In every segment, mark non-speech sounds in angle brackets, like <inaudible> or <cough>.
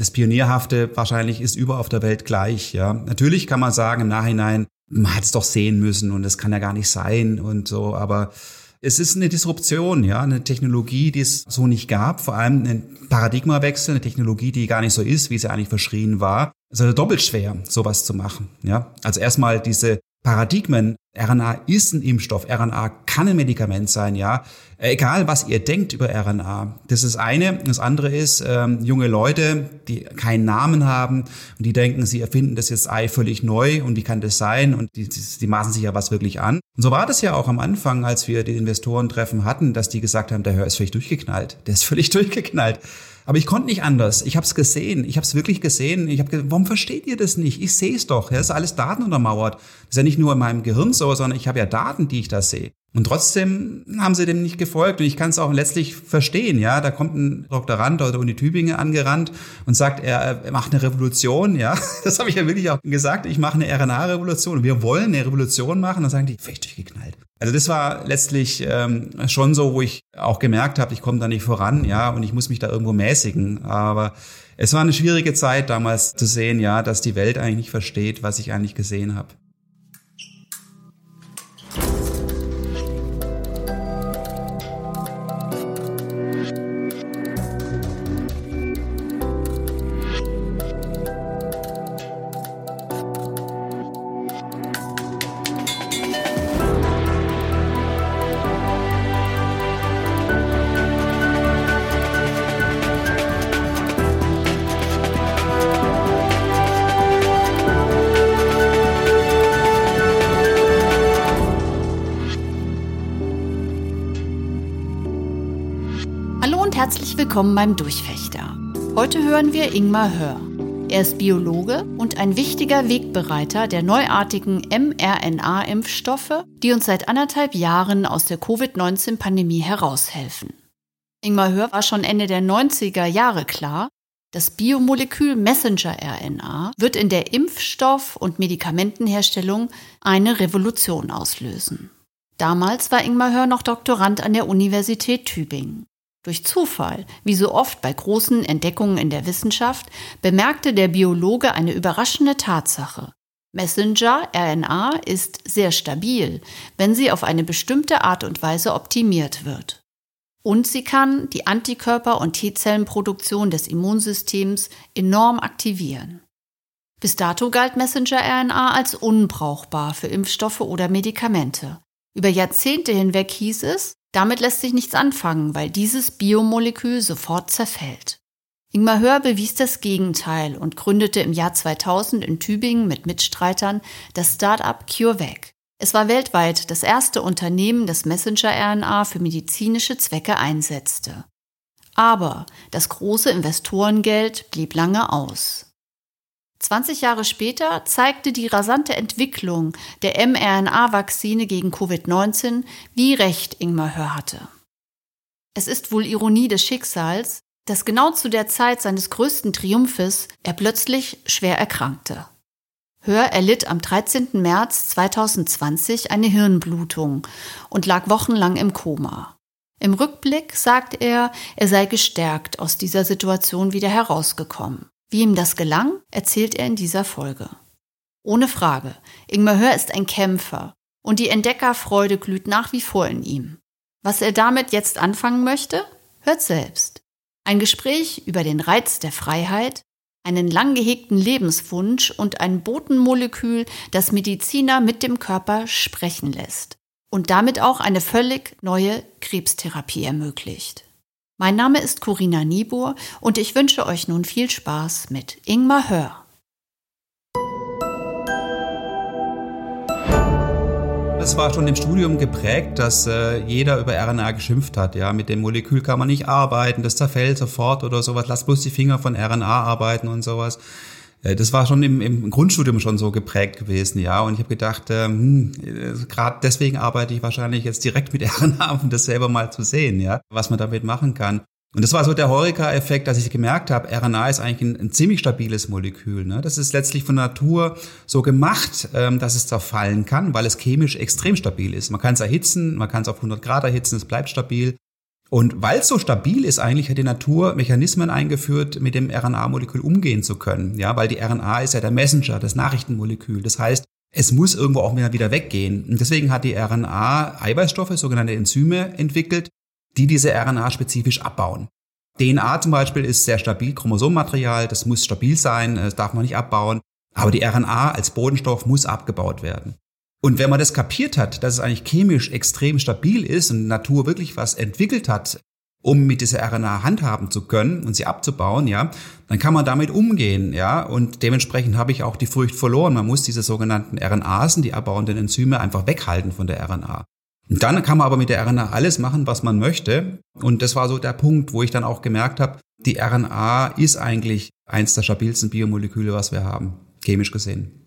das Pionierhafte wahrscheinlich ist über auf der Welt gleich. Ja, natürlich kann man sagen im Nachhinein, man hat es doch sehen müssen und das kann ja gar nicht sein und so, aber es ist eine Disruption, ja, eine Technologie, die es so nicht gab, vor allem ein Paradigmawechsel, eine Technologie, die gar nicht so ist, wie sie eigentlich verschrien war. Es ist also doppelt schwer, sowas zu machen, ja. Also erstmal diese Paradigmen. RNA ist ein Impfstoff. RNA kann ein Medikament sein, ja. Egal, was ihr denkt über RNA. Das ist eine. Das andere ist, ähm, junge Leute, die keinen Namen haben und die denken, sie erfinden das jetzt Ei völlig neu und wie kann das sein? Und die, die, die maßen sich ja was wirklich an. Und so war das ja auch am Anfang, als wir die Investorentreffen hatten, dass die gesagt haben, der Hör ist völlig durchgeknallt. Der ist völlig <laughs> durchgeknallt. Aber ich konnte nicht anders. Ich habe es gesehen. Ich habe es wirklich gesehen. Ich habe warum versteht ihr das nicht? Ich sehe es doch. Ja, ist alles Daten untermauert. Das ist ja nicht nur in meinem Gehirn so, sondern ich habe ja Daten, die ich da sehe. Und trotzdem haben sie dem nicht gefolgt. Und ich kann es auch letztlich verstehen. Ja, da kommt ein Doktorand aus der Uni Tübingen angerannt und sagt, er, er macht eine Revolution. Ja, <laughs> das habe ich ja wirklich auch gesagt. Ich mache eine RNA-Revolution. Wir wollen eine Revolution machen. Dann sagen die, völlig durchgeknallt. Also das war letztlich ähm, schon so, wo ich auch gemerkt habe, ich komme da nicht voran, ja, und ich muss mich da irgendwo mäßigen. Aber es war eine schwierige Zeit damals zu sehen, ja, dass die Welt eigentlich nicht versteht, was ich eigentlich gesehen habe. Willkommen beim Durchfechter. Heute hören wir Ingmar Hör. Er ist Biologe und ein wichtiger Wegbereiter der neuartigen mRNA-Impfstoffe, die uns seit anderthalb Jahren aus der Covid-19-Pandemie heraushelfen. Ingmar Hör war schon Ende der 90er Jahre klar, das Biomolekül Messenger-RNA wird in der Impfstoff- und Medikamentenherstellung eine Revolution auslösen. Damals war Ingmar Hör noch Doktorand an der Universität Tübingen. Durch Zufall, wie so oft bei großen Entdeckungen in der Wissenschaft, bemerkte der Biologe eine überraschende Tatsache. Messenger-RNA ist sehr stabil, wenn sie auf eine bestimmte Art und Weise optimiert wird. Und sie kann die Antikörper- und T-Zellenproduktion des Immunsystems enorm aktivieren. Bis dato galt Messenger-RNA als unbrauchbar für Impfstoffe oder Medikamente. Über Jahrzehnte hinweg hieß es, damit lässt sich nichts anfangen, weil dieses Biomolekül sofort zerfällt. Ingmar Hör bewies das Gegenteil und gründete im Jahr 2000 in Tübingen mit Mitstreitern das Start-up CureVac. Es war weltweit das erste Unternehmen, das Messenger-RNA für medizinische Zwecke einsetzte. Aber das große Investorengeld blieb lange aus. 20 Jahre später zeigte die rasante Entwicklung der mRNA-Vakzine gegen Covid-19, wie recht Ingmar Hör hatte. Es ist wohl Ironie des Schicksals, dass genau zu der Zeit seines größten Triumphes er plötzlich schwer erkrankte. Hör erlitt am 13. März 2020 eine Hirnblutung und lag wochenlang im Koma. Im Rückblick sagt er, er sei gestärkt aus dieser Situation wieder herausgekommen. Wie ihm das gelang, erzählt er in dieser Folge. Ohne Frage, Ingmar Hör ist ein Kämpfer und die Entdeckerfreude glüht nach wie vor in ihm. Was er damit jetzt anfangen möchte, hört selbst. Ein Gespräch über den Reiz der Freiheit, einen lang gehegten Lebenswunsch und ein Botenmolekül, das Mediziner mit dem Körper sprechen lässt und damit auch eine völlig neue Krebstherapie ermöglicht. Mein Name ist Corinna Niebuhr und ich wünsche euch nun viel Spaß mit Ingmar Hör. Es war schon im Studium geprägt, dass äh, jeder über RNA geschimpft hat. Ja, mit dem Molekül kann man nicht arbeiten, das zerfällt sofort oder sowas. Lass bloß die Finger von RNA arbeiten und sowas. Äh, das war schon im, im Grundstudium schon so geprägt gewesen, ja. Und ich habe gedacht, ähm, hm, gerade deswegen arbeite ich wahrscheinlich jetzt direkt mit <laughs> RNA, um das selber mal zu sehen, ja, was man damit machen kann. Und das war so der Heureka-Effekt, dass ich gemerkt habe, RNA ist eigentlich ein, ein, ziemlich stabiles Molekül. Ne? Das ist letztlich von Natur so gemacht, ähm, dass es zerfallen kann, weil es chemisch extrem stabil ist. Man kann es erhitzen, man kann es auf 100 Grad erhitzen, es bleibt stabil. Und weil es so stabil ist, eigentlich hat die Natur Mechanismen eingeführt, mit dem RNA-Molekül umgehen zu können. Ja, weil die RNA ist ja der Messenger, das Nachrichtenmolekül. Das heißt, es muss irgendwo auch wieder weggehen. Und deswegen hat die RNA Eiweißstoffe, sogenannte Enzyme, entwickelt, die diese RNA spezifisch abbauen. DNA zum Beispiel ist sehr stabil, Chromosomenmaterial, das muss stabil sein, das darf man nicht abbauen. Aber die RNA als Bodenstoff muss abgebaut werden. Und wenn man das kapiert hat, dass es eigentlich chemisch extrem stabil ist und Natur wirklich was entwickelt hat, um mit dieser RNA handhaben zu können und sie abzubauen, ja, dann kann man damit umgehen, ja, und dementsprechend habe ich auch die Furcht verloren. Man muss diese sogenannten RNAsen, die abbauenden Enzyme, einfach weghalten von der RNA. Und dann kann man aber mit der RNA alles machen, was man möchte. Und das war so der Punkt, wo ich dann auch gemerkt habe, die RNA ist eigentlich eins der stabilsten Biomoleküle, was wir haben, chemisch gesehen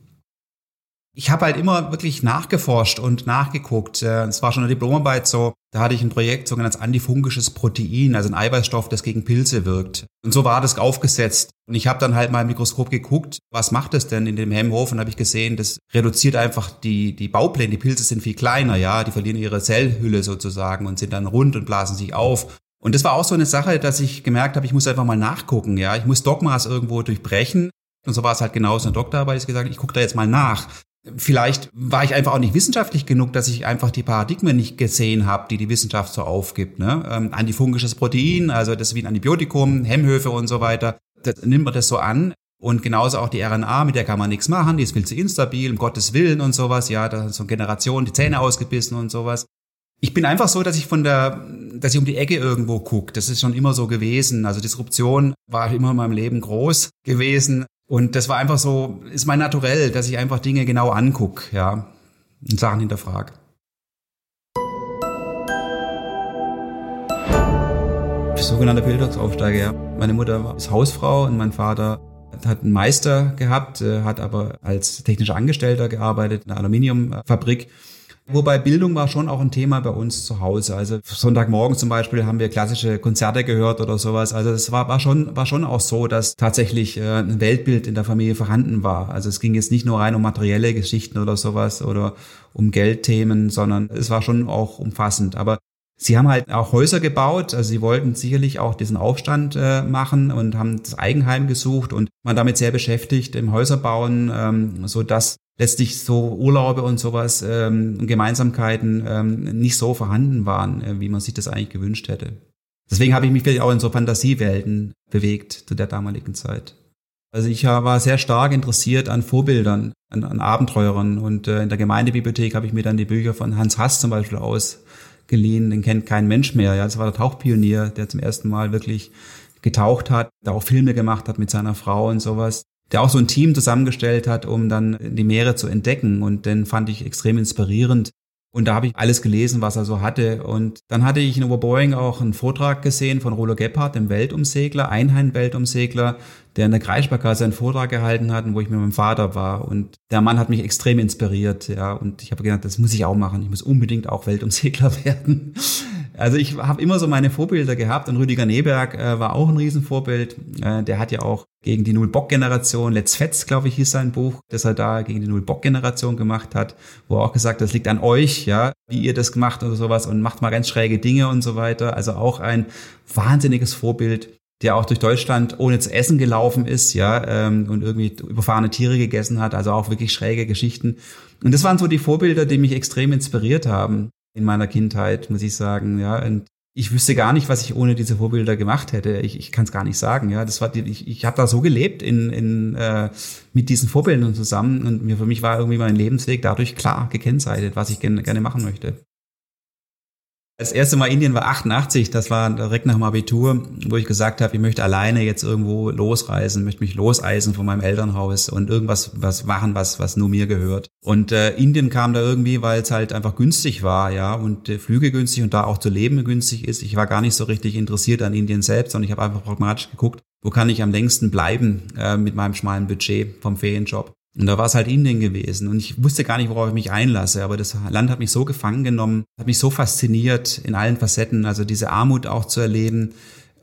ich habe halt immer wirklich nachgeforscht und nachgeguckt. Äh, es war schon eine Diplomarbeit so, da hatte ich ein Projekt, sogenanntes antifungisches Protein, also ein Eiweißstoff, das gegen Pilze wirkt. Und so war das aufgesetzt. Und ich habe dann halt mal im Mikroskop geguckt, was macht das denn in dem Hemmhof? Und habe ich gesehen, das reduziert einfach die, die Baupläne. Die Pilze sind viel kleiner, ja, die verlieren ihre Zellhülle sozusagen und sind dann rund und blasen sich auf. Und das war auch so eine Sache, dass ich gemerkt habe, ich muss einfach mal nachgucken, ja. Ich muss Dogmas irgendwo durchbrechen. Und so war es halt genauso in der Doktorarbeit. Ich gesagt, ich gucke da jetzt mal nach. Vielleicht war ich einfach auch nicht wissenschaftlich genug, dass ich einfach die Paradigmen nicht gesehen habe, die die Wissenschaft so aufgibt. Ne? Ähm, antifungisches Protein, also das ist wie ein Antibiotikum, Hemmhöfe und so weiter. Das nimmt man das so an. Und genauso auch die RNA, mit der kann man nichts machen, die ist viel zu instabil, um Gottes Willen und sowas. Ja, da sind so Generationen die Zähne ausgebissen und sowas. Ich bin einfach so, dass ich von der, dass ich um die Ecke irgendwo gucke. Das ist schon immer so gewesen. Also Disruption war immer in meinem Leben groß gewesen. Und das war einfach so, ist mein Naturell, dass ich einfach Dinge genau anguck, ja, und Sachen hinterfrage. Sogenannter Bildungsaufsteiger, ja. Meine Mutter ist Hausfrau und mein Vater hat einen Meister gehabt, äh, hat aber als technischer Angestellter gearbeitet in einer Aluminiumfabrik Wobei Bildung war schon auch ein Thema bei uns zu Hause. Also Sonntagmorgen zum Beispiel haben wir klassische Konzerte gehört oder sowas. Also es war, war schon, war schon auch so, dass tatsächlich äh, ein Weltbild in der Familie vorhanden war. Also es ging jetzt nicht nur rein um materielle Geschichten oder sowas oder um Geldthemen, sondern es war schon auch umfassend. Aber Sie haben halt auch Häuser gebaut, also sie wollten sicherlich auch diesen Aufstand äh, machen und haben das Eigenheim gesucht und waren damit sehr beschäftigt im Häuserbauen, ähm, so dass letztlich so Urlaube und sowas, ähm, Gemeinsamkeiten ähm, nicht so vorhanden waren, äh, wie man sich das eigentlich gewünscht hätte. Deswegen habe ich mich vielleicht auch in so Fantasiewelten bewegt zu der damaligen Zeit. Also ich war sehr stark interessiert an Vorbildern, an, an Abenteurern und äh, in der Gemeindebibliothek habe ich mir dann die Bücher von Hans Hass zum Beispiel ausgeliehen, den kennt kein Mensch mehr. Ja, das war der Tauchpionier, der zum ersten Mal wirklich getaucht hat, der auch Filme gemacht hat mit seiner Frau und sowas der auch so ein Team zusammengestellt hat, um dann die Meere zu entdecken. Und den fand ich extrem inspirierend. Und da habe ich alles gelesen, was er so hatte. Und dann hatte ich in Oberboing auch einen Vortrag gesehen von Rolo Gebhardt, dem Weltumsegler, Einheim-Weltumsegler, der in der Kreissparkasse einen Vortrag gehalten hat, wo ich mit meinem Vater war. Und der Mann hat mich extrem inspiriert, ja. Und ich habe gedacht, das muss ich auch machen. Ich muss unbedingt auch Weltumsegler <laughs> werden. Also ich habe immer so meine Vorbilder gehabt und Rüdiger Neberg äh, war auch ein Riesenvorbild. Äh, der hat ja auch gegen die Null-Bock-Generation, Let's Fetz, glaube ich, hieß sein Buch, das er da gegen die Null-Bock-Generation gemacht hat, wo er auch gesagt hat, das liegt an euch, ja, wie ihr das gemacht oder sowas und macht mal ganz schräge Dinge und so weiter. Also auch ein wahnsinniges Vorbild der auch durch Deutschland ohne zu essen gelaufen ist, ja, ähm, und irgendwie überfahrene Tiere gegessen hat, also auch wirklich schräge Geschichten. Und das waren so die Vorbilder, die mich extrem inspiriert haben in meiner Kindheit, muss ich sagen, ja. Und ich wüsste gar nicht, was ich ohne diese Vorbilder gemacht hätte. Ich, ich kann es gar nicht sagen. Ja, das war die, ich, ich habe da so gelebt in, in äh, mit diesen Vorbildern zusammen und mir für mich war irgendwie mein Lebensweg dadurch klar gekennzeichnet, was ich gerne, gerne machen möchte. Das erste Mal Indien war 88, das war direkt nach dem Abitur, wo ich gesagt habe, ich möchte alleine jetzt irgendwo losreisen, möchte mich loseisen von meinem Elternhaus und irgendwas was machen, was was nur mir gehört. Und äh, Indien kam da irgendwie, weil es halt einfach günstig war, ja, und äh, Flüge günstig und da auch zu leben günstig ist. Ich war gar nicht so richtig interessiert an Indien selbst, sondern ich habe einfach pragmatisch geguckt, wo kann ich am längsten bleiben äh, mit meinem schmalen Budget vom Ferienjob. Und da war es halt Indien gewesen. Und ich wusste gar nicht, worauf ich mich einlasse. Aber das Land hat mich so gefangen genommen, hat mich so fasziniert in allen Facetten. Also diese Armut auch zu erleben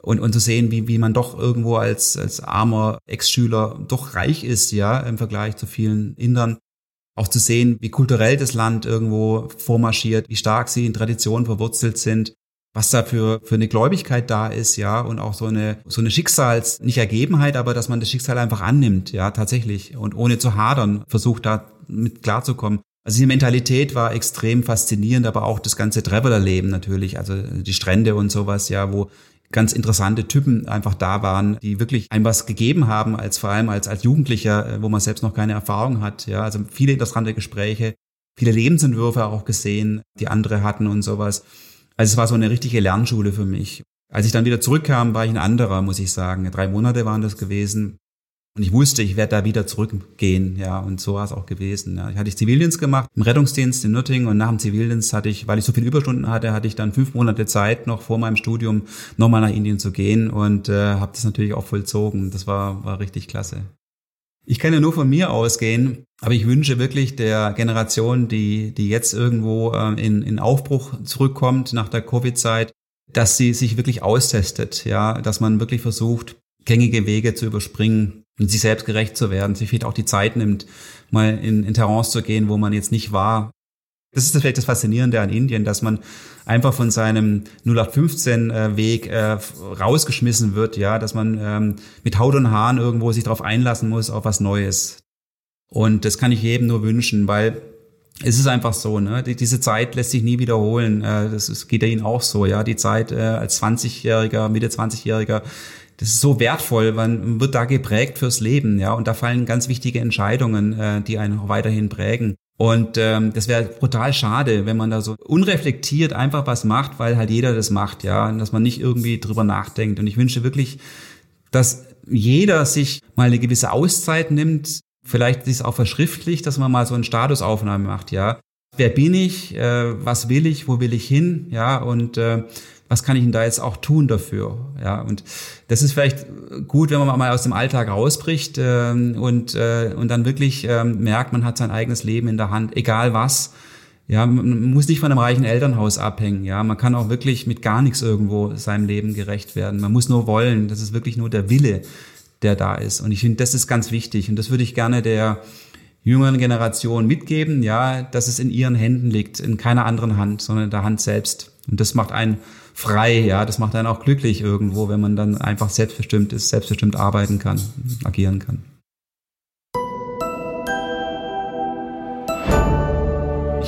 und, und zu sehen, wie, wie man doch irgendwo als, als armer Ex-Schüler doch reich ist, ja, im Vergleich zu vielen Indern. Auch zu sehen, wie kulturell das Land irgendwo vormarschiert, wie stark sie in Traditionen verwurzelt sind. Was da für, für eine Gläubigkeit da ist, ja, und auch so eine, so eine Schicksals, nicht Ergebenheit, aber dass man das Schicksal einfach annimmt, ja, tatsächlich, und ohne zu hadern versucht da mit klarzukommen. Also die Mentalität war extrem faszinierend, aber auch das ganze Travelerleben natürlich, also die Strände und sowas, ja, wo ganz interessante Typen einfach da waren, die wirklich einem was gegeben haben, als vor allem als, als Jugendlicher, äh, wo man selbst noch keine Erfahrung hat, ja, also viele interessante Gespräche, viele Lebensentwürfe auch gesehen, die andere hatten und sowas. Also es war so eine richtige Lernschule für mich. Als ich dann wieder zurückkam, war ich ein anderer, muss ich sagen. Drei Monate waren das gewesen. Und ich wusste, ich werde da wieder zurückgehen, ja, und so war es auch gewesen. Ja. Ich hatte Zivildienst gemacht im Rettungsdienst in Nürtingen und nach dem Zivildienst hatte ich, weil ich so viele Überstunden hatte, hatte ich dann fünf Monate Zeit noch vor meinem Studium nochmal nach Indien zu gehen und äh, habe das natürlich auch vollzogen. Das war war richtig klasse. Ich kann ja nur von mir ausgehen, aber ich wünsche wirklich der Generation, die, die jetzt irgendwo äh, in, in Aufbruch zurückkommt nach der Covid-Zeit, dass sie sich wirklich austestet, ja, dass man wirklich versucht, gängige Wege zu überspringen und sich selbst gerecht zu werden, sich vielleicht auch die Zeit nimmt, mal in, in Terrains zu gehen, wo man jetzt nicht war, das ist vielleicht das Faszinierende an Indien, dass man einfach von seinem 0815-Weg äh, rausgeschmissen wird, ja, dass man ähm, mit Haut und Haaren irgendwo sich darauf einlassen muss auf was Neues. Und das kann ich jedem nur wünschen, weil es ist einfach so, ne? Die, diese Zeit lässt sich nie wiederholen. Äh, das ist, geht ja Ihnen auch so, ja. Die Zeit äh, als 20-Jähriger, Mitte 20-Jähriger, das ist so wertvoll, man wird da geprägt fürs Leben, ja. Und da fallen ganz wichtige Entscheidungen, äh, die einen auch weiterhin prägen. Und ähm, das wäre brutal schade, wenn man da so unreflektiert einfach was macht, weil halt jeder das macht, ja, und dass man nicht irgendwie drüber nachdenkt. Und ich wünsche wirklich, dass jeder sich mal eine gewisse Auszeit nimmt, vielleicht ist auch verschriftlicht, dass man mal so eine Statusaufnahme macht, ja. Wer bin ich? Äh, was will ich? Wo will ich hin? Ja, und äh, was kann ich denn da jetzt auch tun dafür? Ja, und das ist vielleicht gut, wenn man mal aus dem Alltag rausbricht äh, und, äh, und dann wirklich äh, merkt, man hat sein eigenes Leben in der Hand, egal was. Ja, man muss nicht von einem reichen Elternhaus abhängen. Ja, man kann auch wirklich mit gar nichts irgendwo seinem Leben gerecht werden. Man muss nur wollen. Das ist wirklich nur der Wille, der da ist. Und ich finde, das ist ganz wichtig. Und das würde ich gerne der jüngeren Generation mitgeben. Ja, dass es in ihren Händen liegt, in keiner anderen Hand, sondern in der Hand selbst. Und das macht einen frei, ja, das macht einen auch glücklich irgendwo, wenn man dann einfach selbstbestimmt ist, selbstbestimmt arbeiten kann, agieren kann.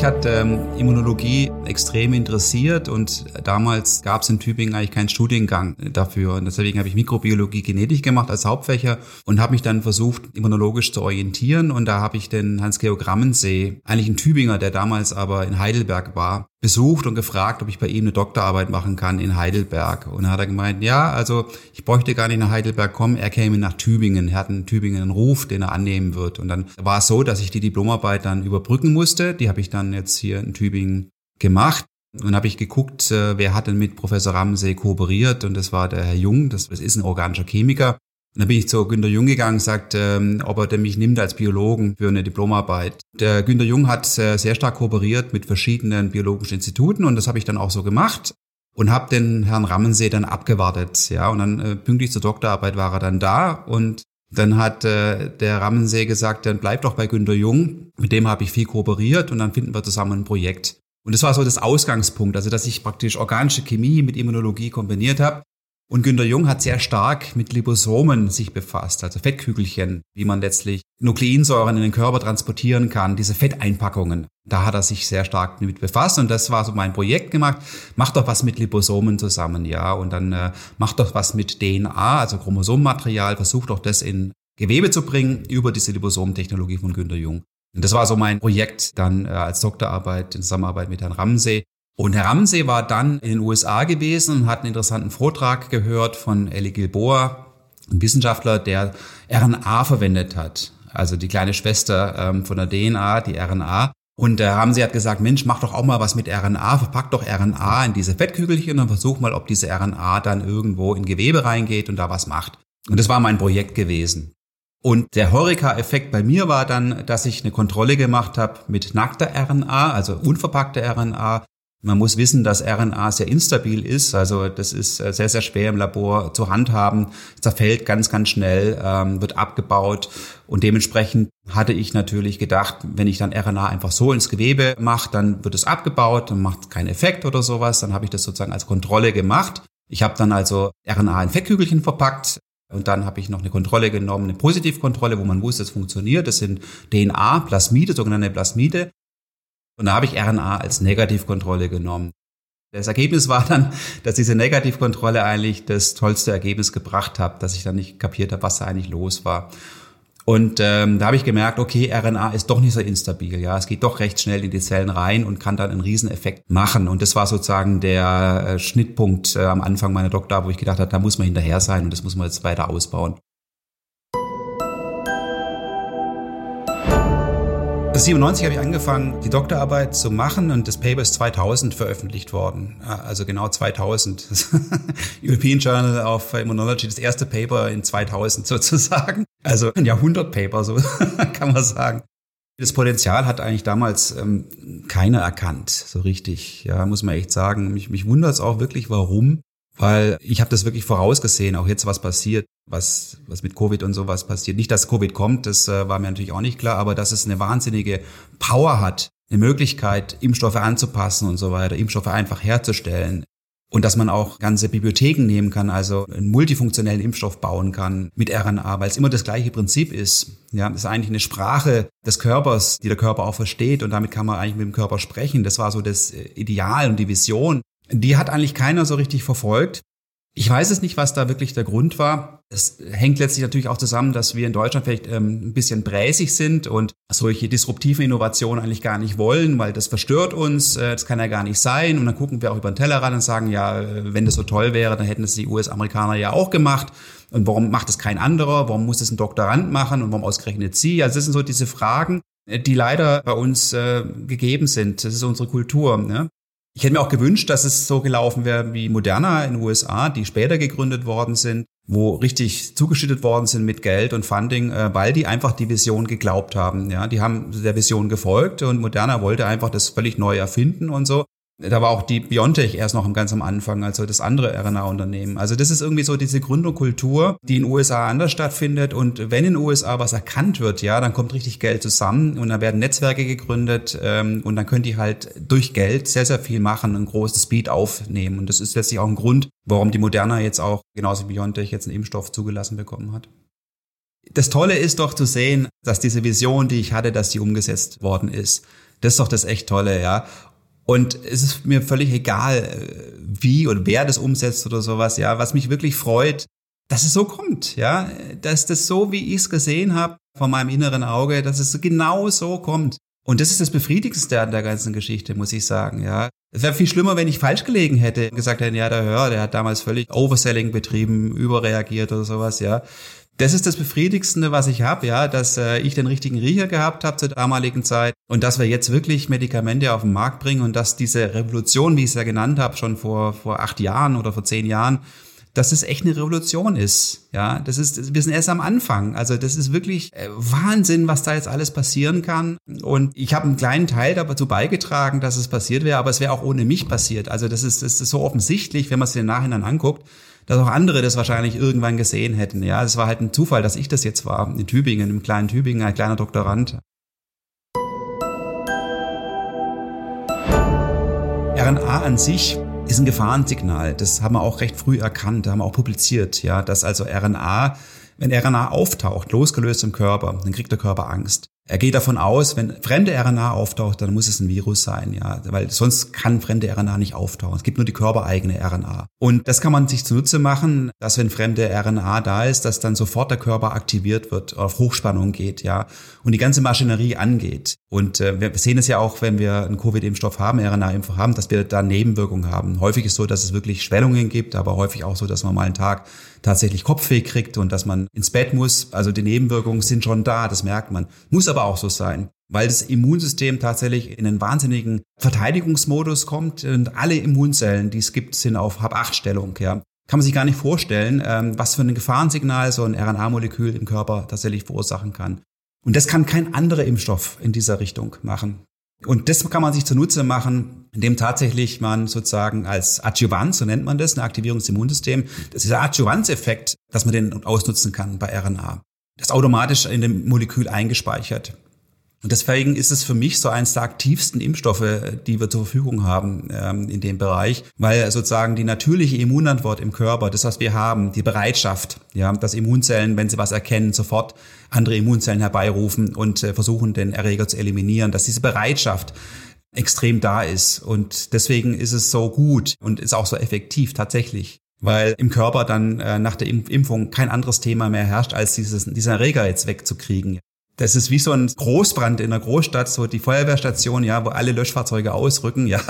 Mich hat ähm, Immunologie extrem interessiert und damals gab es in Tübingen eigentlich keinen Studiengang dafür. Und deswegen habe ich Mikrobiologie Genetik gemacht als Hauptfächer und habe mich dann versucht, immunologisch zu orientieren. Und da habe ich den Hans-Georg Grammensee, eigentlich ein Tübinger, der damals aber in Heidelberg war, besucht und gefragt, ob ich bei ihm eine Doktorarbeit machen kann in Heidelberg. Und dann hat er gemeint, ja, also ich bräuchte gar nicht nach Heidelberg kommen, er käme nach Tübingen. Er hat in Tübingen einen Ruf, den er annehmen wird. Und dann war es so, dass ich die Diplomarbeit dann überbrücken musste. Die habe ich dann jetzt hier in Tübingen gemacht. Und habe ich geguckt, äh, wer hat denn mit Professor Ramsey kooperiert und das war der Herr Jung, das, das ist ein organischer Chemiker. Und dann bin ich zu Günter Jung gegangen und sagt, ähm, ob er denn mich nimmt als Biologen für eine Diplomarbeit. Der Günter Jung hat äh, sehr stark kooperiert mit verschiedenen biologischen Instituten und das habe ich dann auch so gemacht und habe den Herrn Rammensee dann abgewartet. Ja, und dann äh, pünktlich zur Doktorarbeit war er dann da und dann hat äh, der Rammensee gesagt, dann bleib doch bei Günter Jung. Mit dem habe ich viel kooperiert und dann finden wir zusammen ein Projekt. Und das war so das Ausgangspunkt, also dass ich praktisch organische Chemie mit Immunologie kombiniert habe. Und Günter Jung hat sehr stark mit Liposomen sich befasst, also Fettkügelchen, wie man letztlich Nukleinsäuren in den Körper transportieren kann, diese Fetteinpackungen. Da hat er sich sehr stark mit befasst und das war so mein Projekt gemacht. Mach doch was mit Liposomen zusammen, ja, und dann äh, mach doch was mit DNA, also Chromosomenmaterial, versuch doch das in Gewebe zu bringen über diese Liposomtechnologie von Günter Jung. Und das war so mein Projekt dann äh, als Doktorarbeit in Zusammenarbeit mit Herrn Ramsey. Und Herr Ramsey war dann in den USA gewesen und hat einen interessanten Vortrag gehört von Ellie Gilboa, ein Wissenschaftler, der RNA verwendet hat. Also die kleine Schwester ähm, von der DNA, die RNA. Und der Ramsey hat gesagt, Mensch, mach doch auch mal was mit RNA, verpack doch RNA in diese Fettkügelchen und versuch mal, ob diese RNA dann irgendwo in Gewebe reingeht und da was macht. Und das war mein Projekt gewesen. Und der Horeca-Effekt bei mir war dann, dass ich eine Kontrolle gemacht habe mit nackter RNA, also unverpackter RNA, Man muss wissen, dass RNA sehr instabil ist. Also das ist äh, sehr, sehr schwer im Labor zu handhaben. Zerfällt ganz, ganz schnell, ähm, wird abgebaut. Und dementsprechend hatte ich natürlich gedacht, wenn ich dann RNA einfach so ins Gewebe mache, dann wird es abgebaut, dann macht keinen Effekt oder sowas. Dann habe ich das sozusagen als Kontrolle gemacht. Ich habe dann also RNA in Fettkügelchen verpackt, und dann habe ich noch eine Kontrolle genommen, eine Positivkontrolle, wo man wusste, es funktioniert. Das sind DNA-Plasmide, sogenannte Plasmide. Und da habe ich RNA als Negativkontrolle genommen. Das Ergebnis war dann, dass diese Negativkontrolle eigentlich das tollste Ergebnis gebracht hat, dass ich dann nicht kapiert habe, was da eigentlich los war. Und ähm, da habe ich gemerkt, okay, RNA ist doch nicht so instabil. Ja, es geht doch recht schnell in die Zellen rein und kann dann einen Rieseneffekt machen. Und das war sozusagen der äh, Schnittpunkt äh, am Anfang meiner Doktorarbeit, wo ich gedacht habe, da muss man hinterher sein und das muss man jetzt weiter ausbauen. 1997 habe ich angefangen, die Doktorarbeit zu machen und das Paper ist 2000 veröffentlicht worden. Also genau 2000. Das <laughs> European Journal of Immunology, das erste Paper in 2000 <laughs> sozusagen. Also ein Jahrhundertpaper, so <laughs> kann man sagen. Das Potenzial hat eigentlich damals ähm, keiner erkannt, so richtig. Ja, muss man echt sagen. Mich, mich wundert es auch wirklich, warum. Weil ich habe das wirklich vorausgesehen, auch jetzt was passiert, was, was mit Covid und sowas passiert. Nicht, dass Covid kommt, das äh, war mir natürlich auch nicht klar, aber dass es eine wahnsinnige Power hat, eine Möglichkeit, Impfstoffe anzupassen und so weiter, Impfstoffe einfach herzustellen. Und dass man auch ganze Bibliotheken nehmen kann, also einen multifunktionellen Impfstoff bauen kann mit RNA, weil es immer das gleiche Prinzip ist. Ja, das ist eigentlich eine Sprache des Körpers, die der Körper auch versteht und damit kann man eigentlich mit dem Körper sprechen. Das war so das äh, Ideal und die Vision die hat eigentlich keiner so richtig verfolgt. Ich weiß es nicht, was da wirklich der Grund war. Es hängt letztlich natürlich auch zusammen, dass wir in Deutschland vielleicht ähm, ein bisschen bräsig sind und solche disruptiven Innovationen eigentlich gar nicht wollen, weil das verstört uns, äh, das kann ja gar nicht sein. Und dann gucken wir auch über den Tellerrand und sagen, ja, äh, wenn das so toll wäre, dann hätten es die US-Amerikaner ja auch gemacht. Und warum macht es kein anderer? Warum muss es ein Doktorand machen? Und warum ausgerechnet sie? Also das sind so diese Fragen, äh, die leider bei uns äh, gegeben sind. Das ist unsere Kultur. Ne? Ich hätte mir auch gewünscht, dass es so gelaufen wäre wie Moderna in den USA, die später gegründet worden sind, wo richtig zugeschüttet worden sind mit Geld und Funding, äh, weil die einfach die Vision geglaubt haben. Ja, die haben der Vision gefolgt und Moderna wollte einfach das völlig neu erfinden und so. Da war auch die BioNTech erst noch ganz am Anfang, also das andere RNA-Unternehmen. Also das ist irgendwie so diese Gründerkultur, die in den USA anders stattfindet. Und wenn in den USA was erkannt wird, ja, dann kommt richtig Geld zusammen und dann werden Netzwerke gegründet ähm, und dann können die halt durch Geld sehr, sehr viel machen, einen großen Speed aufnehmen. Und das ist letztlich auch ein Grund, warum die Moderna jetzt auch, genauso wie BioNTech, jetzt einen Impfstoff zugelassen bekommen hat. Das Tolle ist doch zu sehen, dass diese Vision, die ich hatte, dass die umgesetzt worden ist. Das ist doch das echt Tolle, ja. Und es ist mir völlig egal, äh, wie oder wer das umsetzt oder sowas, ja. Was mich wirklich freut, dass es so kommt, ja. Dass das so, wie ich es gesehen habe, von meinem inneren Auge, dass es genau so kommt. Und das ist das Befriedigendste an der ganzen Geschichte, muss ich sagen, ja. Es wäre viel schlimmer, wenn ich falsch gelegen hätte und gesagt hätte, ja, der Hör, der hat damals völlig Overselling betrieben, überreagiert oder sowas, ja das ist das Befriedigendste, was ich habe, ja, dass äh, ich den richtigen Riecher gehabt habe zur damaligen Zeit und dass wir jetzt wirklich Medikamente auf den Markt bringen und dass diese Revolution, wie ich es ja genannt habe, schon vor, vor acht Jahren oder vor zehn Jahren, dass es echt eine Revolution ist. Ja, das ist, wir sind erst am Anfang. Also das ist wirklich äh, Wahnsinn, was da jetzt alles passieren kann. Und ich habe einen kleinen Teil dazu beigetragen, dass es passiert wäre, aber es wäre auch ohne mich passiert. Also das ist, das ist so offensichtlich, wenn man es im Nachhinein anguckt dass auch andere das wahrscheinlich irgendwann gesehen hätten. Ja, es war halt ein Zufall, dass ich das jetzt war, in Tübingen, im kleinen Tübingen, ein kleiner Doktorand. RNA an sich ist ein Gefahrensignal. Das haben wir auch recht früh erkannt, haben wir auch publiziert, ja, dass also RNA, wenn RNA auftaucht, losgelöst im Körper, dann kriegt der Körper Angst. Er geht davon aus, wenn fremde RNA auftaucht, dann muss es ein Virus sein, ja, weil sonst kann fremde RNA nicht auftauchen. Es gibt nur die körpereigene RNA. Und das kann man sich zunutze machen, dass wenn fremde RNA da ist, dass dann sofort der Körper aktiviert wird, auf Hochspannung geht, ja, und die ganze Maschinerie angeht. Und äh, wir sehen es ja auch, wenn wir einen Covid-Impfstoff haben, RNA-Impfstoff haben, dass wir da Nebenwirkungen haben. Häufig ist so, dass es wirklich Schwellungen gibt, aber häufig auch so, dass man mal einen Tag tatsächlich Kopfweh kriegt und dass man ins Bett muss. Also die Nebenwirkungen sind schon da, das merkt man. Muss aber auch so sein, weil das Immunsystem tatsächlich in einen wahnsinnigen Verteidigungsmodus kommt und alle Immunzellen, die es gibt, sind auf Hab-8-Stellung. Ja. Kann man sich gar nicht vorstellen, ähm, was für ein Gefahrensignal so ein RNA-Molekül im Körper tatsächlich verursachen kann. Und das kann kein anderer Impfstoff in dieser Richtung machen. Und das kann man sich zunutze machen, indem tatsächlich man sozusagen als Adjuvant, so nennt man das, eine Aktivierung des Immunsystems, das ist der Adjuvanzeffekt, dass man den ausnutzen kann bei RNA. Das ist automatisch in dem Molekül eingespeichert. Und deswegen ist es für mich so eines der aktivsten Impfstoffe, die wir zur Verfügung haben ähm, in dem Bereich, weil sozusagen die natürliche Immunantwort im Körper, das was wir haben, die Bereitschaft, ja, dass Immunzellen, wenn sie was erkennen, sofort andere Immunzellen herbeirufen und äh, versuchen, den Erreger zu eliminieren, dass diese Bereitschaft extrem da ist. Und deswegen ist es so gut und ist auch so effektiv tatsächlich weil im Körper dann äh, nach der Impfung kein anderes Thema mehr herrscht, als dieses, diesen Erreger jetzt wegzukriegen. Das ist wie so ein Großbrand in einer Großstadt, so die Feuerwehrstation, ja, wo alle Löschfahrzeuge ausrücken, ja,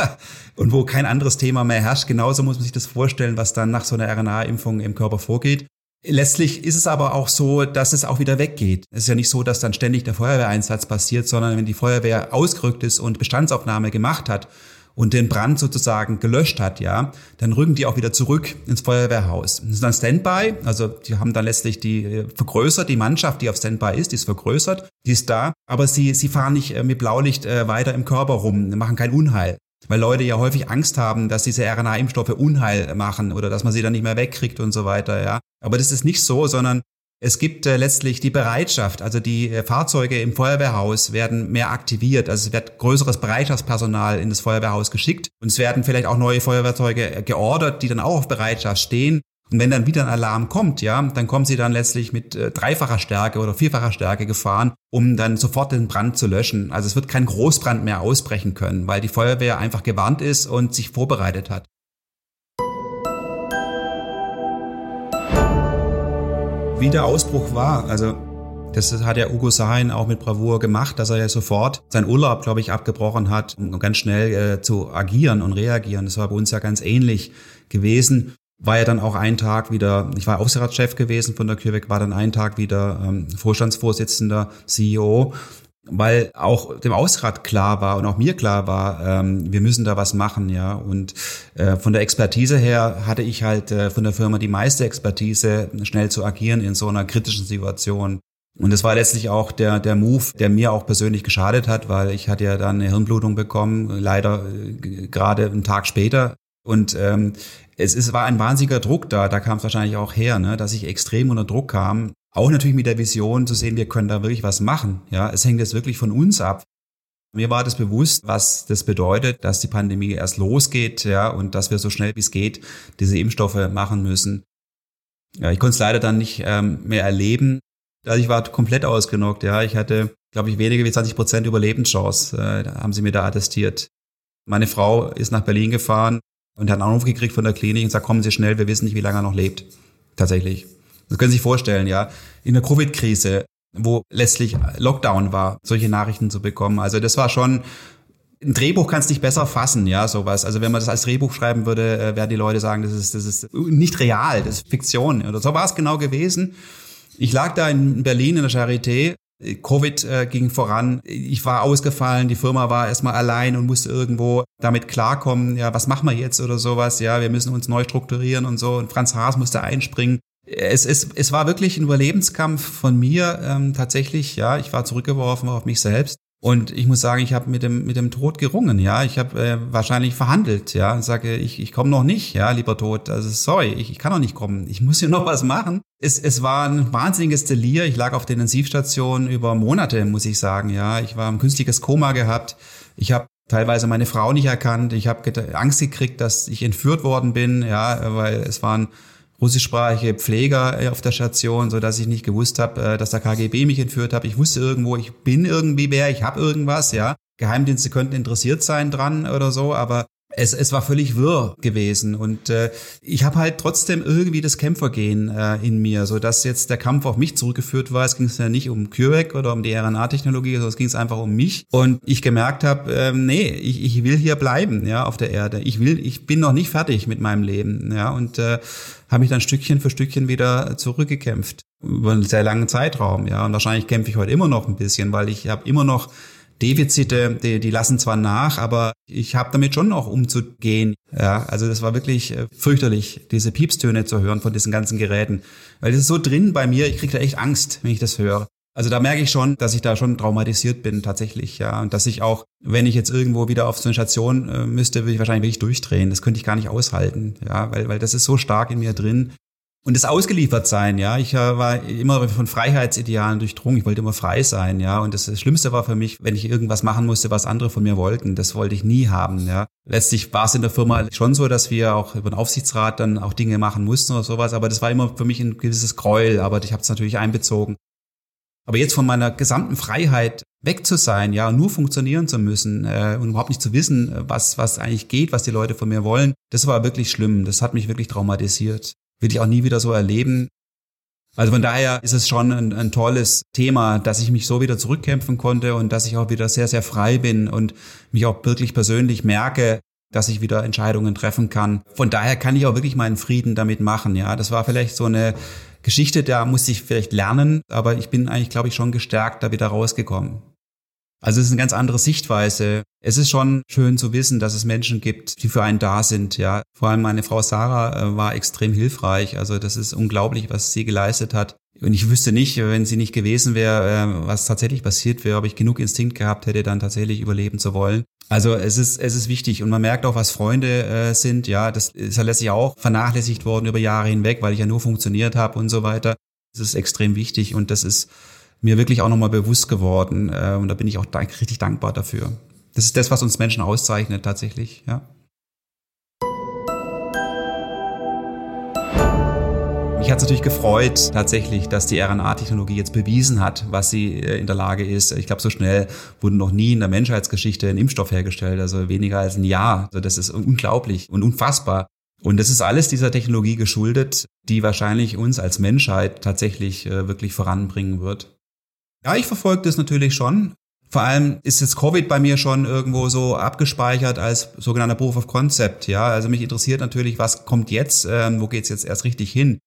und wo kein anderes Thema mehr herrscht. Genauso muss man sich das vorstellen, was dann nach so einer RNA-Impfung im Körper vorgeht. Letztlich ist es aber auch so, dass es auch wieder weggeht. Es ist ja nicht so, dass dann ständig der Feuerwehreinsatz passiert, sondern wenn die Feuerwehr ausgerückt ist und Bestandsaufnahme gemacht hat und den Brand sozusagen gelöscht hat, ja, dann rücken die auch wieder zurück ins Feuerwehrhaus. Das ist dann Standby, also die haben dann letztlich die äh, vergrößert, die Mannschaft, die auf Standby ist, die ist vergrößert, die ist da, aber sie, sie fahren nicht äh, mit Blaulicht äh, weiter im Körper rum, machen kein Unheil. Weil Leute ja häufig Angst haben, dass diese RNA-Impfstoffe Unheil machen oder dass man sie dann nicht mehr wegkriegt und so weiter, ja. Aber das ist nicht so, sondern es gibt äh, letztlich die Bereitschaft, also die äh, Fahrzeuge im Feuerwehrhaus werden mehr aktiviert, also es wird größeres Bereitschaftspersonal in das Feuerwehrhaus geschickt und es werden vielleicht auch neue Feuerwehrzeuge äh, geordert, die dann auch auf Bereitschaft stehen. Und wenn dann wieder ein Alarm kommt, ja, dann kommen sie dann letztlich mit äh, dreifacher Stärke oder vierfacher Stärke gefahren, um dann sofort den Brand zu löschen. Also es wird kein Großbrand mehr ausbrechen können, weil die Feuerwehr einfach gewarnt ist und sich vorbereitet hat. Wie der Ausbruch war. Also das hat ja Ugo Sahin auch mit Bravour gemacht, dass er ja sofort seinen Urlaub, glaube ich, abgebrochen hat, um ganz schnell äh, zu agieren und reagieren. Das war bei uns ja ganz ähnlich gewesen. War ja dann auch einen Tag wieder, ich war Aufsichtsratschef gewesen von der CureVac, war dann einen Tag wieder ähm, Vorstandsvorsitzender, CEO weil auch dem Ausrat klar war und auch mir klar war, ähm, wir müssen da was machen, ja. Und äh, von der Expertise her hatte ich halt äh, von der Firma die meiste Expertise, schnell zu agieren in so einer kritischen Situation. Und das war letztlich auch der, der Move, der mir auch persönlich geschadet hat, weil ich hatte ja dann eine Hirnblutung bekommen, leider äh, gerade einen Tag später. Und ähm, es, es war ein wahnsinniger Druck da, da kam es wahrscheinlich auch her, ne, dass ich extrem unter Druck kam, auch natürlich mit der Vision zu sehen, wir können da wirklich was machen. Ja, es hängt jetzt wirklich von uns ab. Mir war das bewusst, was das bedeutet, dass die Pandemie erst losgeht, ja, und dass wir so schnell wie es geht diese Impfstoffe machen müssen. Ja, ich konnte es leider dann nicht ähm, mehr erleben. Also ich war komplett ausgenockt, ja. Ich hatte, glaube ich, weniger wie 20 Prozent Überlebenschance, äh, haben sie mir da attestiert. Meine Frau ist nach Berlin gefahren und hat einen Anruf gekriegt von der Klinik und sagt, kommen Sie schnell, wir wissen nicht, wie lange er noch lebt. Tatsächlich. Das können Sie sich vorstellen, ja. In der Covid-Krise, wo letztlich Lockdown war, solche Nachrichten zu bekommen. Also das war schon ein Drehbuch kannst nicht besser fassen, ja, sowas. Also wenn man das als Drehbuch schreiben würde, äh, werden die Leute sagen, das ist, das ist nicht real, das ist Fiktion. Oder so war es genau gewesen. Ich lag da in Berlin in der Charité. Covid äh, ging voran. Ich war ausgefallen, die Firma war erstmal allein und musste irgendwo damit klarkommen, ja, was machen wir jetzt oder sowas, ja, wir müssen uns neu strukturieren und so. Und Franz Haas musste einspringen es, es, es war wirklich ein Überlebenskampf von mir ähm, tatsächlich. Ja, ich war zurückgeworfen auf mich selbst. Und ich muss sagen, ich habe mit dem mit dem Tod gerungen, ja. Ich habe äh, wahrscheinlich verhandelt, ja. Und sage, ich, ich komme noch nicht, ja, lieber Tod. Also sorry, ich, ich kann noch nicht kommen. Ich muss hier noch was machen. Es, es war ein wahnsinniges Delir. Ich lag auf der Intensivstation über Monate, muss ich sagen, ja. Ich war ein künstliches Koma gehabt. Ich habe teilweise meine Frau nicht erkannt. Ich habe Angst gekriegt, dass ich entführt worden bin, ja, weil es waren russischsprachige Pfleger äh, auf der Station, so dass ich nicht gewusst habe, äh, dass der KGB mich entführt hat. Ich wusste irgendwo, ich bin irgendwie wer, ich habe irgendwas, ja. Geheimdienste könnten interessiert sein dran oder so, aber es, es war völlig wirr gewesen und äh, ich habe halt trotzdem irgendwie das Kämpfergehen äh, in mir, so dass jetzt der Kampf auf mich zurückgeführt war. Es ging ja nicht um CureVac oder um die RNA-Technologie, sondern es ging einfach um mich und ich gemerkt habe, äh, nee, ich, ich will hier bleiben, ja, auf der Erde. Ich will, ich bin noch nicht fertig mit meinem Leben, ja und äh, habe mich dann Stückchen für Stückchen wieder zurückgekämpft über einen sehr langen Zeitraum, ja und wahrscheinlich kämpfe ich heute immer noch ein bisschen, weil ich habe immer noch Defizite, die, die lassen zwar nach, aber ich habe damit schon noch umzugehen. Ja, also das war wirklich äh, fürchterlich, diese Piepstöne zu hören von diesen ganzen Geräten, weil das ist so drin bei mir, ich kriege da echt Angst, wenn ich das höre. Also da merke ich schon, dass ich da schon traumatisiert bin tatsächlich, ja. Und dass ich auch, wenn ich jetzt irgendwo wieder auf so eine Station äh, müsste, würde ich wahrscheinlich wirklich durchdrehen. Das könnte ich gar nicht aushalten, ja, weil, weil das ist so stark in mir drin. Und das ausgeliefert sein, ja. Ich äh, war immer von Freiheitsidealen durchdrungen. Ich wollte immer frei sein, ja. Und das, Schlimmste war für mich, wenn ich irgendwas machen musste, was andere von mir wollten. Das wollte ich nie haben, ja. Letztlich war es in der Firma schon so, dass wir auch über den Aufsichtsrat dann auch Dinge machen mussten oder sowas. Aber das war immer für mich ein gewisses Gräuel. Aber ich habe es natürlich einbezogen. Aber jetzt von meiner gesamten Freiheit weg zu sein, ja, nur funktionieren zu müssen äh, und überhaupt nicht zu wissen, was was eigentlich geht, was die Leute von mir wollen, das war wirklich schlimm. Das hat mich wirklich traumatisiert. Will ich auch nie wieder so erleben. Also von daher ist es schon ein, ein tolles Thema, dass ich mich so wieder zurückkämpfen konnte und dass ich auch wieder sehr, sehr frei bin und mich auch wirklich persönlich merke, dass ich wieder Entscheidungen treffen kann. Von daher kann ich auch wirklich meinen Frieden damit machen. Ja, das war vielleicht so eine Geschichte, da musste ich vielleicht lernen, aber ich bin eigentlich, glaube ich, schon gestärkt da wieder rausgekommen. Also es ist eine ganz andere Sichtweise. Es ist schon schön zu wissen, dass es Menschen gibt, die für einen da sind. Ja, vor allem meine Frau Sarah äh, war extrem hilfreich. Also das ist unglaublich, was sie geleistet hat. Und ich wüsste nicht, wenn sie nicht gewesen wäre, äh, was tatsächlich passiert wäre, ob ich genug Instinkt gehabt hätte, dann tatsächlich überleben zu wollen. Also es ist, es ist wichtig und man merkt auch, was Freunde äh, sind. Ja, das ist ja letztlich auch vernachlässigt worden über Jahre hinweg, weil ich ja nur funktioniert habe und so weiter. Das ist extrem wichtig und das ist mir wirklich auch nochmal bewusst geworden äh, und da bin ich auch richtig dankbar dafür. Das ist das, was uns Menschen auszeichnet tatsächlich. Ja. Mich hat es natürlich gefreut, tatsächlich, dass die RNA-Technologie jetzt bewiesen hat, was sie äh, in der Lage ist. Ich glaube, so schnell wurde noch nie in der Menschheitsgeschichte ein Impfstoff hergestellt, also weniger als ein Jahr. Also das ist unglaublich und unfassbar. Und das ist alles dieser Technologie geschuldet, die wahrscheinlich uns als Menschheit tatsächlich äh, wirklich voranbringen wird. Ja, ich verfolge das natürlich schon. Vor allem ist jetzt Covid bei mir schon irgendwo so abgespeichert als sogenannter Proof of Concept. Ja, also mich interessiert natürlich, was kommt jetzt, ähm, wo geht's jetzt erst richtig hin.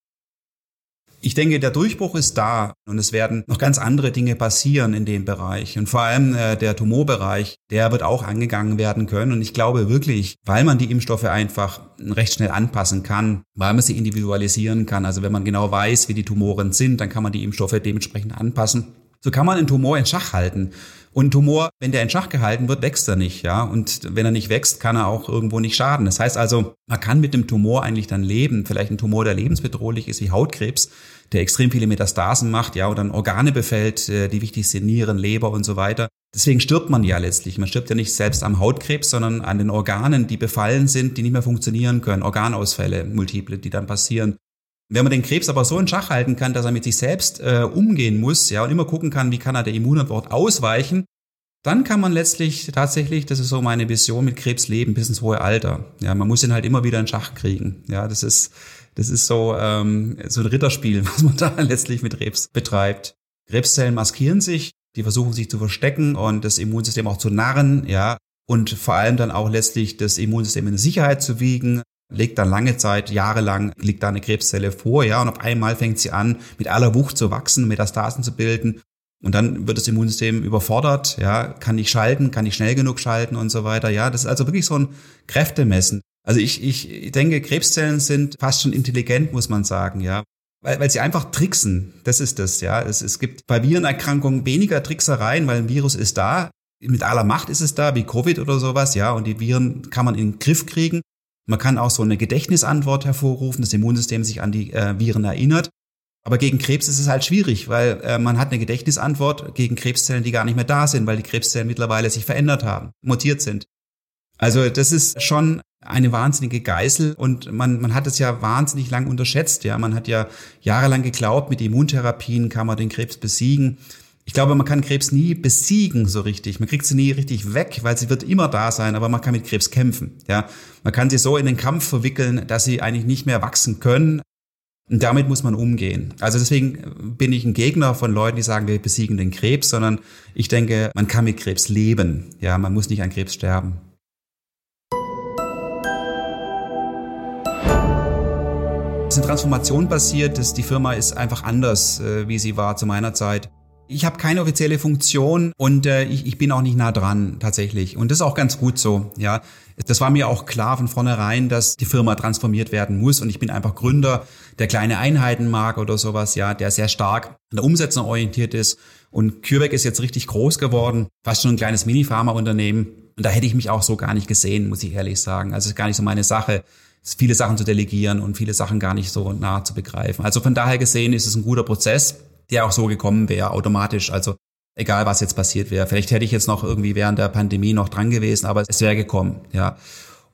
Ich denke, der Durchbruch ist da und es werden noch ganz andere Dinge passieren in dem Bereich. Und vor allem äh, der Tumorbereich, der wird auch angegangen werden können. Und ich glaube wirklich, weil man die Impfstoffe einfach recht schnell anpassen kann, weil man sie individualisieren kann. Also wenn man genau weiß, wie die Tumoren sind, dann kann man die Impfstoffe dementsprechend anpassen. So kann man einen Tumor in Schach halten. Und ein Tumor, wenn der in Schach gehalten wird, wächst er nicht, ja. Und wenn er nicht wächst, kann er auch irgendwo nicht schaden. Das heißt also, man kann mit dem Tumor eigentlich dann leben. Vielleicht ein Tumor, der lebensbedrohlich ist, wie Hautkrebs, der extrem viele Metastasen macht, ja, oder dann Organe befällt, äh, die wichtig sind, Nieren, Leber und so weiter. Deswegen stirbt man ja letztlich. Man stirbt ja nicht selbst am Hautkrebs, sondern an den Organen, die befallen sind, die nicht mehr funktionieren können. Organausfälle, multiple, die dann passieren. Wenn man den Krebs aber so in Schach halten kann, dass er mit sich selbst äh, umgehen muss, ja, und immer gucken kann, wie kann er der Immunantwort ausweichen, dann kann man letztlich tatsächlich, das ist so meine Vision, mit Krebs leben bis ins hohe Alter. Ja, man muss ihn halt immer wieder in Schach kriegen. Ja, das ist, das ist so, ähm, so ein Ritterspiel, <laughs> was man da letztlich mit Krebs betreibt. Krebszellen maskieren sich, die versuchen sich zu verstecken und das Immunsystem auch zu narren, ja, und vor allem dann auch letztlich das Immunsystem in Sicherheit zu wiegen, legt dann lange Zeit, jahrelang, liegt da eine Krebszelle vor, ja, und auf einmal fängt sie an, mit aller Wucht zu wachsen, Metastasen zu bilden. Und dann wird das Immunsystem überfordert, ja, kann nicht schalten, kann nicht schnell genug schalten und so weiter. Ja, das ist also wirklich so ein Kräftemessen. Also ich, ich denke, Krebszellen sind fast schon intelligent, muss man sagen, ja. Weil, weil sie einfach tricksen. Das ist das, ja. Es, es gibt bei Virenerkrankungen weniger Tricksereien, weil ein Virus ist da. Mit aller Macht ist es da, wie Covid oder sowas, ja. Und die Viren kann man in den Griff kriegen. Man kann auch so eine Gedächtnisantwort hervorrufen, das Immunsystem sich an die äh, Viren erinnert. Aber gegen Krebs ist es halt schwierig, weil äh, man hat eine Gedächtnisantwort gegen Krebszellen, die gar nicht mehr da sind, weil die Krebszellen mittlerweile sich verändert haben, mutiert sind. Also das ist schon eine wahnsinnige Geißel und man, man hat es ja wahnsinnig lang unterschätzt. Ja, man hat ja jahrelang geglaubt, mit Immuntherapien kann man den Krebs besiegen. Ich glaube, man kann Krebs nie besiegen so richtig. Man kriegt sie nie richtig weg, weil sie wird immer da sein, aber man kann mit Krebs kämpfen. Ja, man kann sie so in den Kampf verwickeln, dass sie eigentlich nicht mehr wachsen können. Und damit muss man umgehen. Also deswegen bin ich ein Gegner von Leuten, die sagen, wir besiegen den Krebs, sondern ich denke, man kann mit Krebs leben. Ja, man muss nicht an Krebs sterben. Es ist eine Transformation passiert, dass die Firma ist einfach anders, äh, wie sie war zu meiner Zeit. Ich habe keine offizielle Funktion und äh, ich, ich bin auch nicht nah dran tatsächlich. Und das ist auch ganz gut so. Ja, das war mir auch klar von vornherein, dass die Firma transformiert werden muss. Und ich bin einfach Gründer, der kleine Einheiten mag oder sowas, ja, der sehr stark an der Umsetzung orientiert ist. Und CureVac ist jetzt richtig groß geworden, fast schon ein kleines Mini-Pharma-Unternehmen. Und da hätte ich mich auch so gar nicht gesehen, muss ich ehrlich sagen. Also es ist gar nicht so meine Sache, viele Sachen zu delegieren und viele Sachen gar nicht so nah zu begreifen. Also von daher gesehen ist es ein guter Prozess der auch so gekommen wäre, automatisch. Also egal, was jetzt passiert wäre. Vielleicht hätte ich jetzt noch irgendwie während der Pandemie noch dran gewesen, aber es wäre gekommen, ja.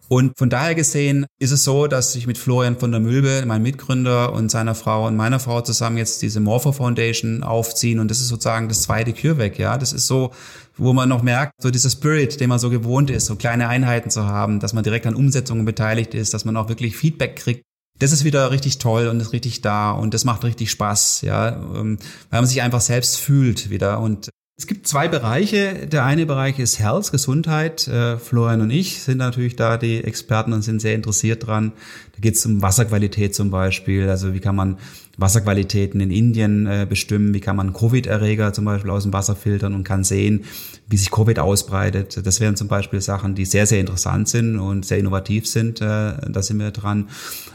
Und von daher gesehen ist es so, dass ich mit Florian von der Mülbe, meinem Mitgründer und seiner Frau und meiner Frau zusammen jetzt diese Morpho Foundation aufziehen und das ist sozusagen das zweite CureVac, ja. Das ist so, wo man noch merkt, so dieser Spirit, den man so gewohnt ist, so kleine Einheiten zu haben, dass man direkt an Umsetzungen beteiligt ist, dass man auch wirklich Feedback kriegt das ist wieder richtig toll und ist richtig da und das macht richtig Spaß, ja, ähm, weil man sich einfach selbst fühlt wieder und es gibt zwei Bereiche. Der eine Bereich ist Health, Gesundheit. Äh, Florian und ich sind natürlich da die Experten und sind sehr interessiert dran. Da geht es um Wasserqualität zum Beispiel. Also wie kann man Wasserqualitäten in Indien äh, bestimmen? Wie kann man Covid-Erreger zum Beispiel aus dem Wasser filtern und kann sehen, wie sich Covid ausbreitet? Das wären zum Beispiel Sachen, die sehr, sehr interessant sind und sehr innovativ sind. Äh, da sind wir dran.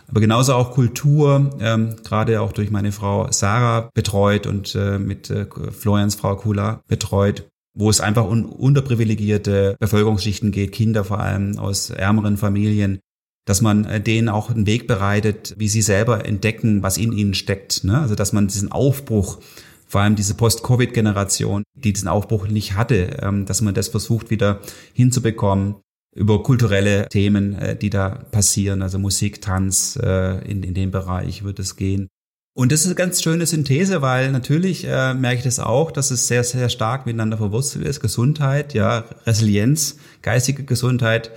Aber genauso auch Kultur, ähm, gerade auch durch meine Frau Sarah betreut und äh, mit äh, Florians Frau Kula betreut wo es einfach um unterprivilegierte Bevölkerungsschichten geht, Kinder vor allem aus ärmeren Familien, dass man äh, denen auch einen Weg bereitet, wie sie selber entdecken, was in ihnen steckt. Ne? Also dass man diesen Aufbruch, vor allem diese Post-Covid-Generation, die diesen Aufbruch nicht hatte, ähm, dass man das versucht wieder hinzubekommen über kulturelle Themen, äh, die da passieren, also Musik, Tanz, äh, in, in dem Bereich wird es gehen. Und das ist eine ganz schöne Synthese, weil natürlich äh, merke ich das auch, dass es sehr, sehr stark miteinander verwurzelt ist. Gesundheit, ja, Resilienz, geistige Gesundheit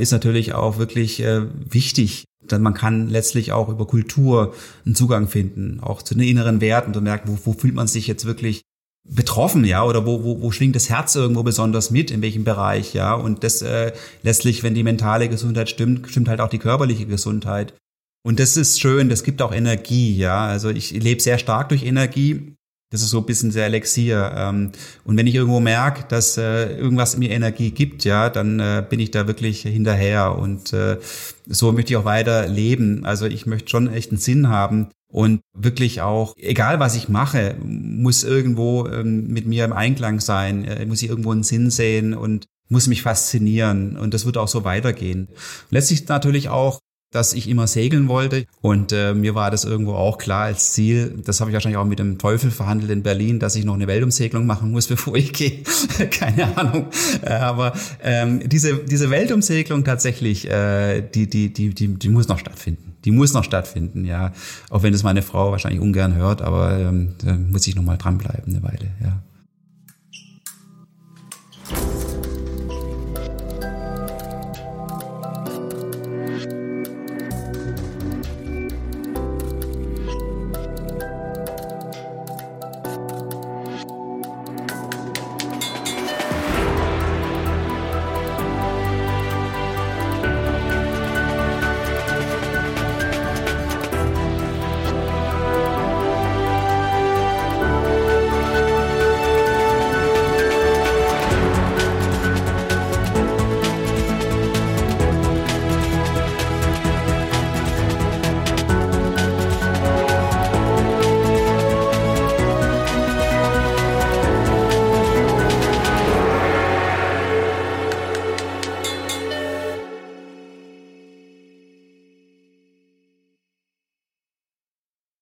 ist natürlich auch wirklich wichtig. Denn man kann letztlich auch über Kultur einen Zugang finden, auch zu den inneren Werten und merken, wo, wo fühlt man sich jetzt wirklich betroffen, ja, oder wo, wo, wo schwingt das Herz irgendwo besonders mit, in welchem Bereich, ja, und das äh, letztlich, wenn die mentale Gesundheit stimmt, stimmt halt auch die körperliche Gesundheit. Und das ist schön, das gibt auch Energie, ja, also ich lebe sehr stark durch Energie, das ist so ein bisschen sehr Elixier. Ähm, und wenn ich irgendwo merke, dass äh, irgendwas mir Energie gibt, ja, dann äh, bin ich da wirklich hinterher und äh, so möchte ich auch weiter leben. Also ich möchte schon echt einen Sinn haben und wirklich auch, egal was ich mache, muss irgendwo ähm, mit mir im Einklang sein, muss ich irgendwo einen Sinn sehen und muss mich faszinieren und das wird auch so weitergehen. Letztlich natürlich auch dass ich immer segeln wollte und äh, mir war das irgendwo auch klar als Ziel. Das habe ich wahrscheinlich auch mit dem Teufel verhandelt in Berlin, dass ich noch eine Weltumsegelung machen muss, <laughs> bevor ich gehe. <laughs> Keine Ahnung. Äh, aber ähm, diese diese Weltumsegelung tatsächlich, äh, die die die die die muss noch stattfinden. Die muss noch stattfinden, ja. Auch wenn es meine Frau wahrscheinlich ungern hört, aber ähm, da muss ich noch mal dranbleiben eine Weile, ja.